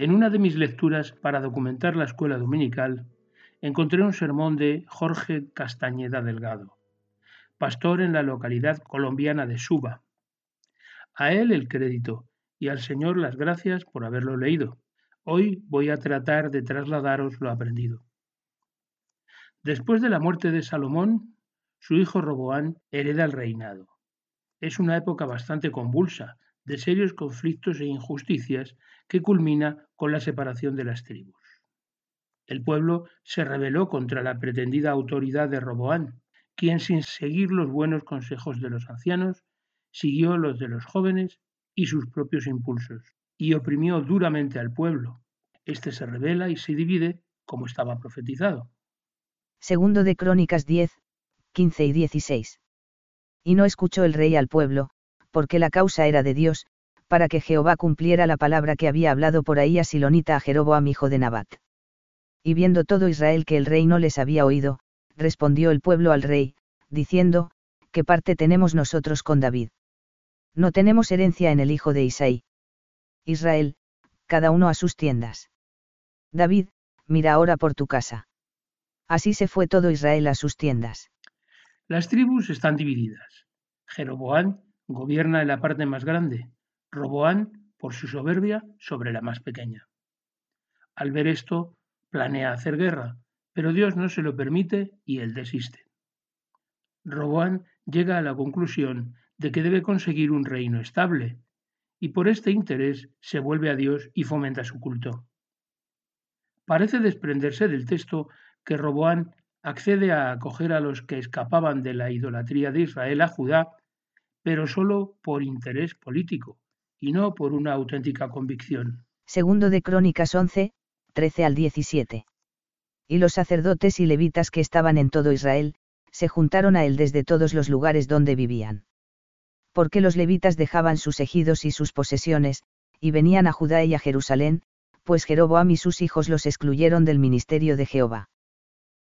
En una de mis lecturas para documentar la escuela dominical, encontré un sermón de Jorge Castañeda Delgado, pastor en la localidad colombiana de Suba. A él el crédito y al Señor las gracias por haberlo leído. Hoy voy a tratar de trasladaros lo aprendido. Después de la muerte de Salomón, su hijo Roboán hereda el reinado. Es una época bastante convulsa, de serios conflictos e injusticias que culmina con la separación de las tribus. El pueblo se rebeló contra la pretendida autoridad de Roboán, quien sin seguir los buenos consejos de los ancianos, siguió los de los jóvenes y sus propios impulsos, y oprimió duramente al pueblo. Este se revela y se divide como estaba profetizado. Segundo de Crónicas 10, 15 y 16. Y no escuchó el rey al pueblo, porque la causa era de Dios, para que Jehová cumpliera la palabra que había hablado por ahí a Silonita a Jeroboam hijo de Nabat. Y viendo todo Israel que el rey no les había oído, respondió el pueblo al rey, diciendo, ¿qué parte tenemos nosotros con David? No tenemos herencia en el hijo de Isaí. Israel, cada uno a sus tiendas. David, mira ahora por tu casa. Así se fue todo Israel a sus tiendas. Las tribus están divididas. Jeroboam gobierna en la parte más grande, Roboán, por su soberbia, sobre la más pequeña. Al ver esto, planea hacer guerra, pero Dios no se lo permite y él desiste. Roboán llega a la conclusión de que debe conseguir un reino estable, y por este interés se vuelve a Dios y fomenta su culto. Parece desprenderse del texto que Roboán accede a acoger a los que escapaban de la idolatría de Israel a Judá, pero solo por interés político, y no por una auténtica convicción. Segundo de Crónicas 11, 13 al 17. Y los sacerdotes y levitas que estaban en todo Israel, se juntaron a él desde todos los lugares donde vivían. Porque los levitas dejaban sus ejidos y sus posesiones, y venían a Judá y a Jerusalén, pues Jeroboam y sus hijos los excluyeron del ministerio de Jehová.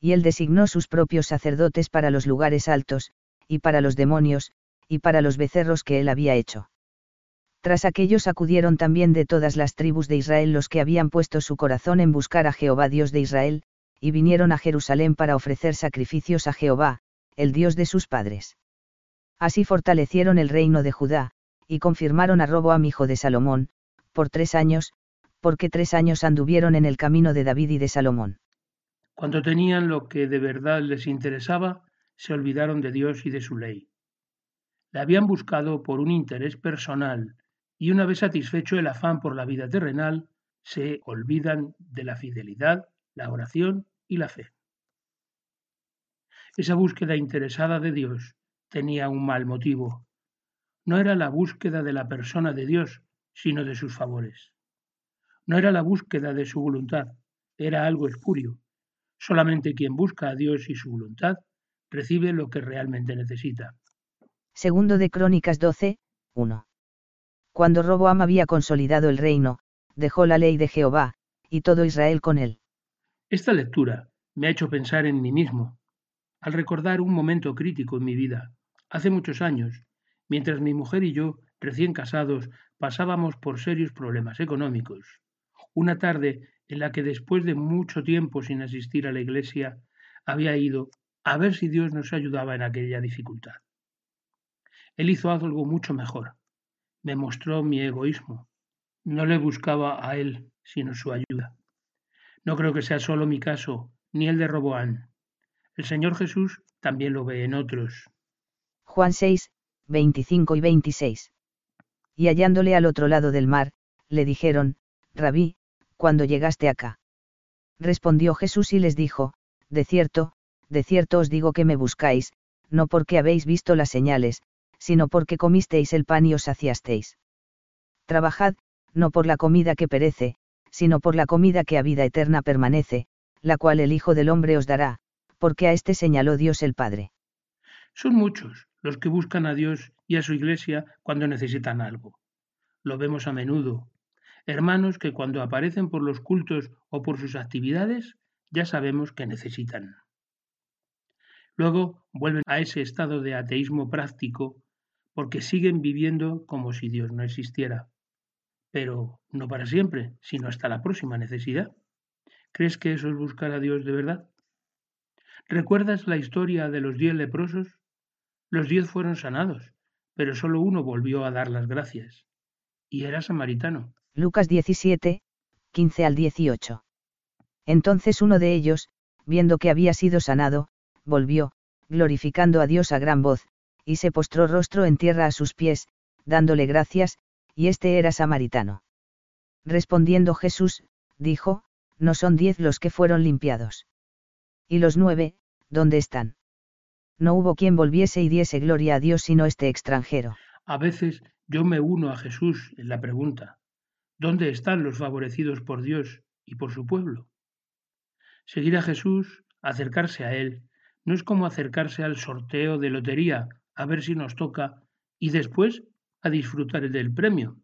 Y él designó sus propios sacerdotes para los lugares altos, y para los demonios, y para los becerros que él había hecho. Tras aquellos acudieron también de todas las tribus de Israel los que habían puesto su corazón en buscar a Jehová Dios de Israel, y vinieron a Jerusalén para ofrecer sacrificios a Jehová, el Dios de sus padres. Así fortalecieron el reino de Judá, y confirmaron a Roboam hijo de Salomón, por tres años, porque tres años anduvieron en el camino de David y de Salomón. Cuando tenían lo que de verdad les interesaba, se olvidaron de Dios y de su ley. La habían buscado por un interés personal y una vez satisfecho el afán por la vida terrenal, se olvidan de la fidelidad, la oración y la fe. Esa búsqueda interesada de Dios tenía un mal motivo. No era la búsqueda de la persona de Dios, sino de sus favores. No era la búsqueda de su voluntad, era algo espurio. Solamente quien busca a Dios y su voluntad recibe lo que realmente necesita. Segundo de Crónicas 12, 1. Cuando Roboam había consolidado el reino, dejó la ley de Jehová, y todo Israel con él. Esta lectura me ha hecho pensar en mí mismo, al recordar un momento crítico en mi vida. Hace muchos años, mientras mi mujer y yo, recién casados, pasábamos por serios problemas económicos. Una tarde en la que después de mucho tiempo sin asistir a la iglesia, había ido a ver si Dios nos ayudaba en aquella dificultad. Él hizo algo mucho mejor me mostró mi egoísmo. No le buscaba a él, sino su ayuda. No creo que sea solo mi caso, ni el de Roboán. El Señor Jesús también lo ve en otros. Juan 6, 25 y 26. Y hallándole al otro lado del mar, le dijeron, Rabí, ¿cuándo llegaste acá? Respondió Jesús y les dijo, De cierto, de cierto os digo que me buscáis, no porque habéis visto las señales, sino porque comisteis el pan y os saciasteis. Trabajad, no por la comida que perece, sino por la comida que a vida eterna permanece, la cual el Hijo del Hombre os dará, porque a éste señaló Dios el Padre. Son muchos los que buscan a Dios y a su iglesia cuando necesitan algo. Lo vemos a menudo. Hermanos que cuando aparecen por los cultos o por sus actividades, ya sabemos que necesitan. Luego vuelven a ese estado de ateísmo práctico porque siguen viviendo como si Dios no existiera. pero no para siempre, sino hasta la próxima necesidad. ¿Crees que eso es buscar a Dios de verdad? ¿Recuerdas la historia de los diez leprosos? Los diez fueron sanados, pero solo uno volvió a dar las gracias, y era samaritano. Lucas 17, 15 al 18. Entonces uno de ellos, viendo que había sido sanado, volvió, glorificando a Dios a gran voz, y se postró rostro en tierra a sus pies, dándole gracias, y este era samaritano. Respondiendo Jesús, dijo, No son diez los que fueron limpiados. ¿Y los nueve, dónde están? No hubo quien volviese y diese gloria a Dios sino este extranjero. A veces yo me uno a Jesús en la pregunta, ¿dónde están los favorecidos por Dios y por su pueblo? Seguir a Jesús, acercarse a Él, no es como acercarse al sorteo de lotería a ver si nos toca y después a disfrutar del premio.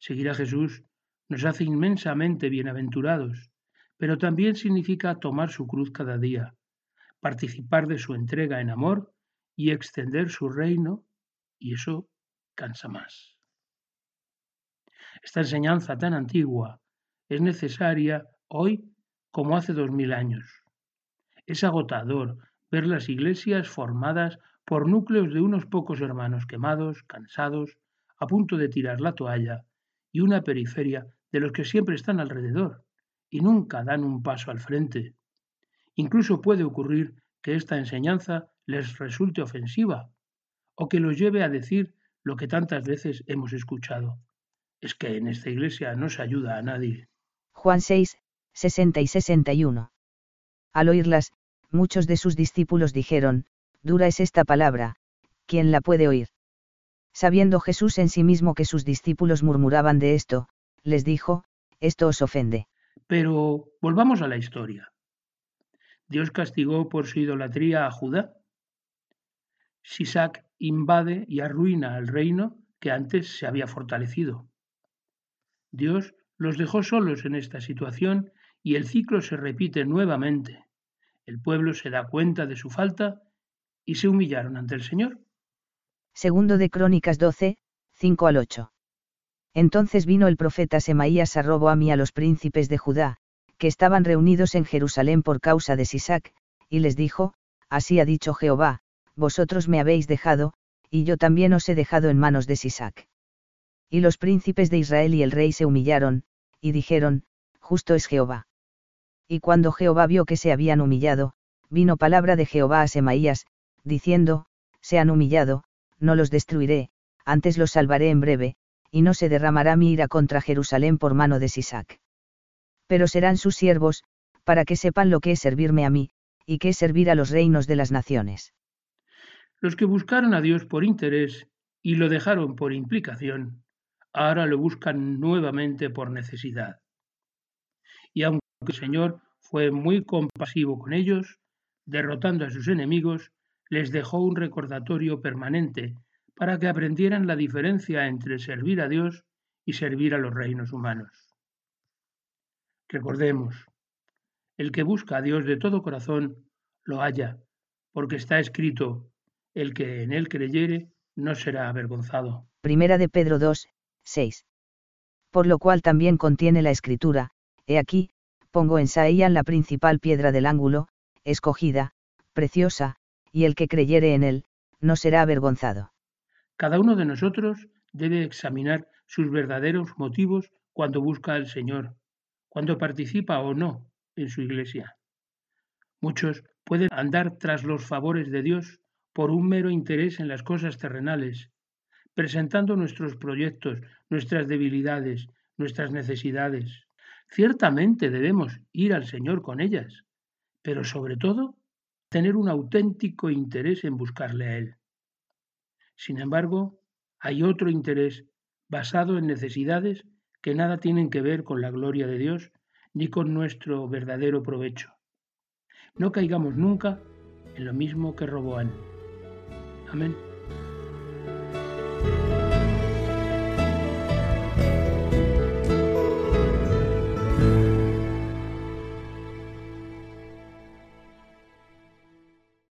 Seguir a Jesús nos hace inmensamente bienaventurados, pero también significa tomar su cruz cada día, participar de su entrega en amor y extender su reino, y eso cansa más. Esta enseñanza tan antigua es necesaria hoy como hace dos mil años. Es agotador ver las iglesias formadas por núcleos de unos pocos hermanos quemados, cansados, a punto de tirar la toalla, y una periferia de los que siempre están alrededor y nunca dan un paso al frente. Incluso puede ocurrir que esta enseñanza les resulte ofensiva o que los lleve a decir lo que tantas veces hemos escuchado. Es que en esta iglesia no se ayuda a nadie. Juan 6, 60 y 61. Al oírlas, muchos de sus discípulos dijeron, dura es esta palabra, ¿quién la puede oír? Sabiendo Jesús en sí mismo que sus discípulos murmuraban de esto, les dijo, esto os ofende. Pero volvamos a la historia. Dios castigó por su idolatría a Judá. Sisac invade y arruina el reino que antes se había fortalecido. Dios los dejó solos en esta situación y el ciclo se repite nuevamente. El pueblo se da cuenta de su falta y se humillaron ante el Señor. Segundo de Crónicas 12, 5 al 8. Entonces vino el profeta Semaías a Roboam y a los príncipes de Judá, que estaban reunidos en Jerusalén por causa de Sisac, y les dijo, Así ha dicho Jehová, vosotros me habéis dejado, y yo también os he dejado en manos de Sisac. Y los príncipes de Israel y el rey se humillaron, y dijeron, Justo es Jehová. Y cuando Jehová vio que se habían humillado, vino palabra de Jehová a Semaías, diciendo, Se han humillado, no los destruiré, antes los salvaré en breve, y no se derramará mi ira contra Jerusalén por mano de Sisac. Pero serán sus siervos, para que sepan lo que es servirme a mí, y qué es servir a los reinos de las naciones. Los que buscaron a Dios por interés y lo dejaron por implicación, ahora lo buscan nuevamente por necesidad. Y aunque el Señor fue muy compasivo con ellos, derrotando a sus enemigos, les dejó un recordatorio permanente para que aprendieran la diferencia entre servir a Dios y servir a los reinos humanos. Recordemos, el que busca a Dios de todo corazón, lo halla, porque está escrito, el que en él creyere no será avergonzado. Primera de Pedro 2, 6. Por lo cual también contiene la escritura, he aquí, pongo en Saían la principal piedra del ángulo, escogida, preciosa, y el que creyere en él, no será avergonzado. Cada uno de nosotros debe examinar sus verdaderos motivos cuando busca al Señor, cuando participa o no en su iglesia. Muchos pueden andar tras los favores de Dios por un mero interés en las cosas terrenales, presentando nuestros proyectos, nuestras debilidades, nuestras necesidades. Ciertamente debemos ir al Señor con ellas, pero sobre todo tener un auténtico interés en buscarle a Él. Sin embargo, hay otro interés basado en necesidades que nada tienen que ver con la gloria de Dios ni con nuestro verdadero provecho. No caigamos nunca en lo mismo que Roboán. Amén.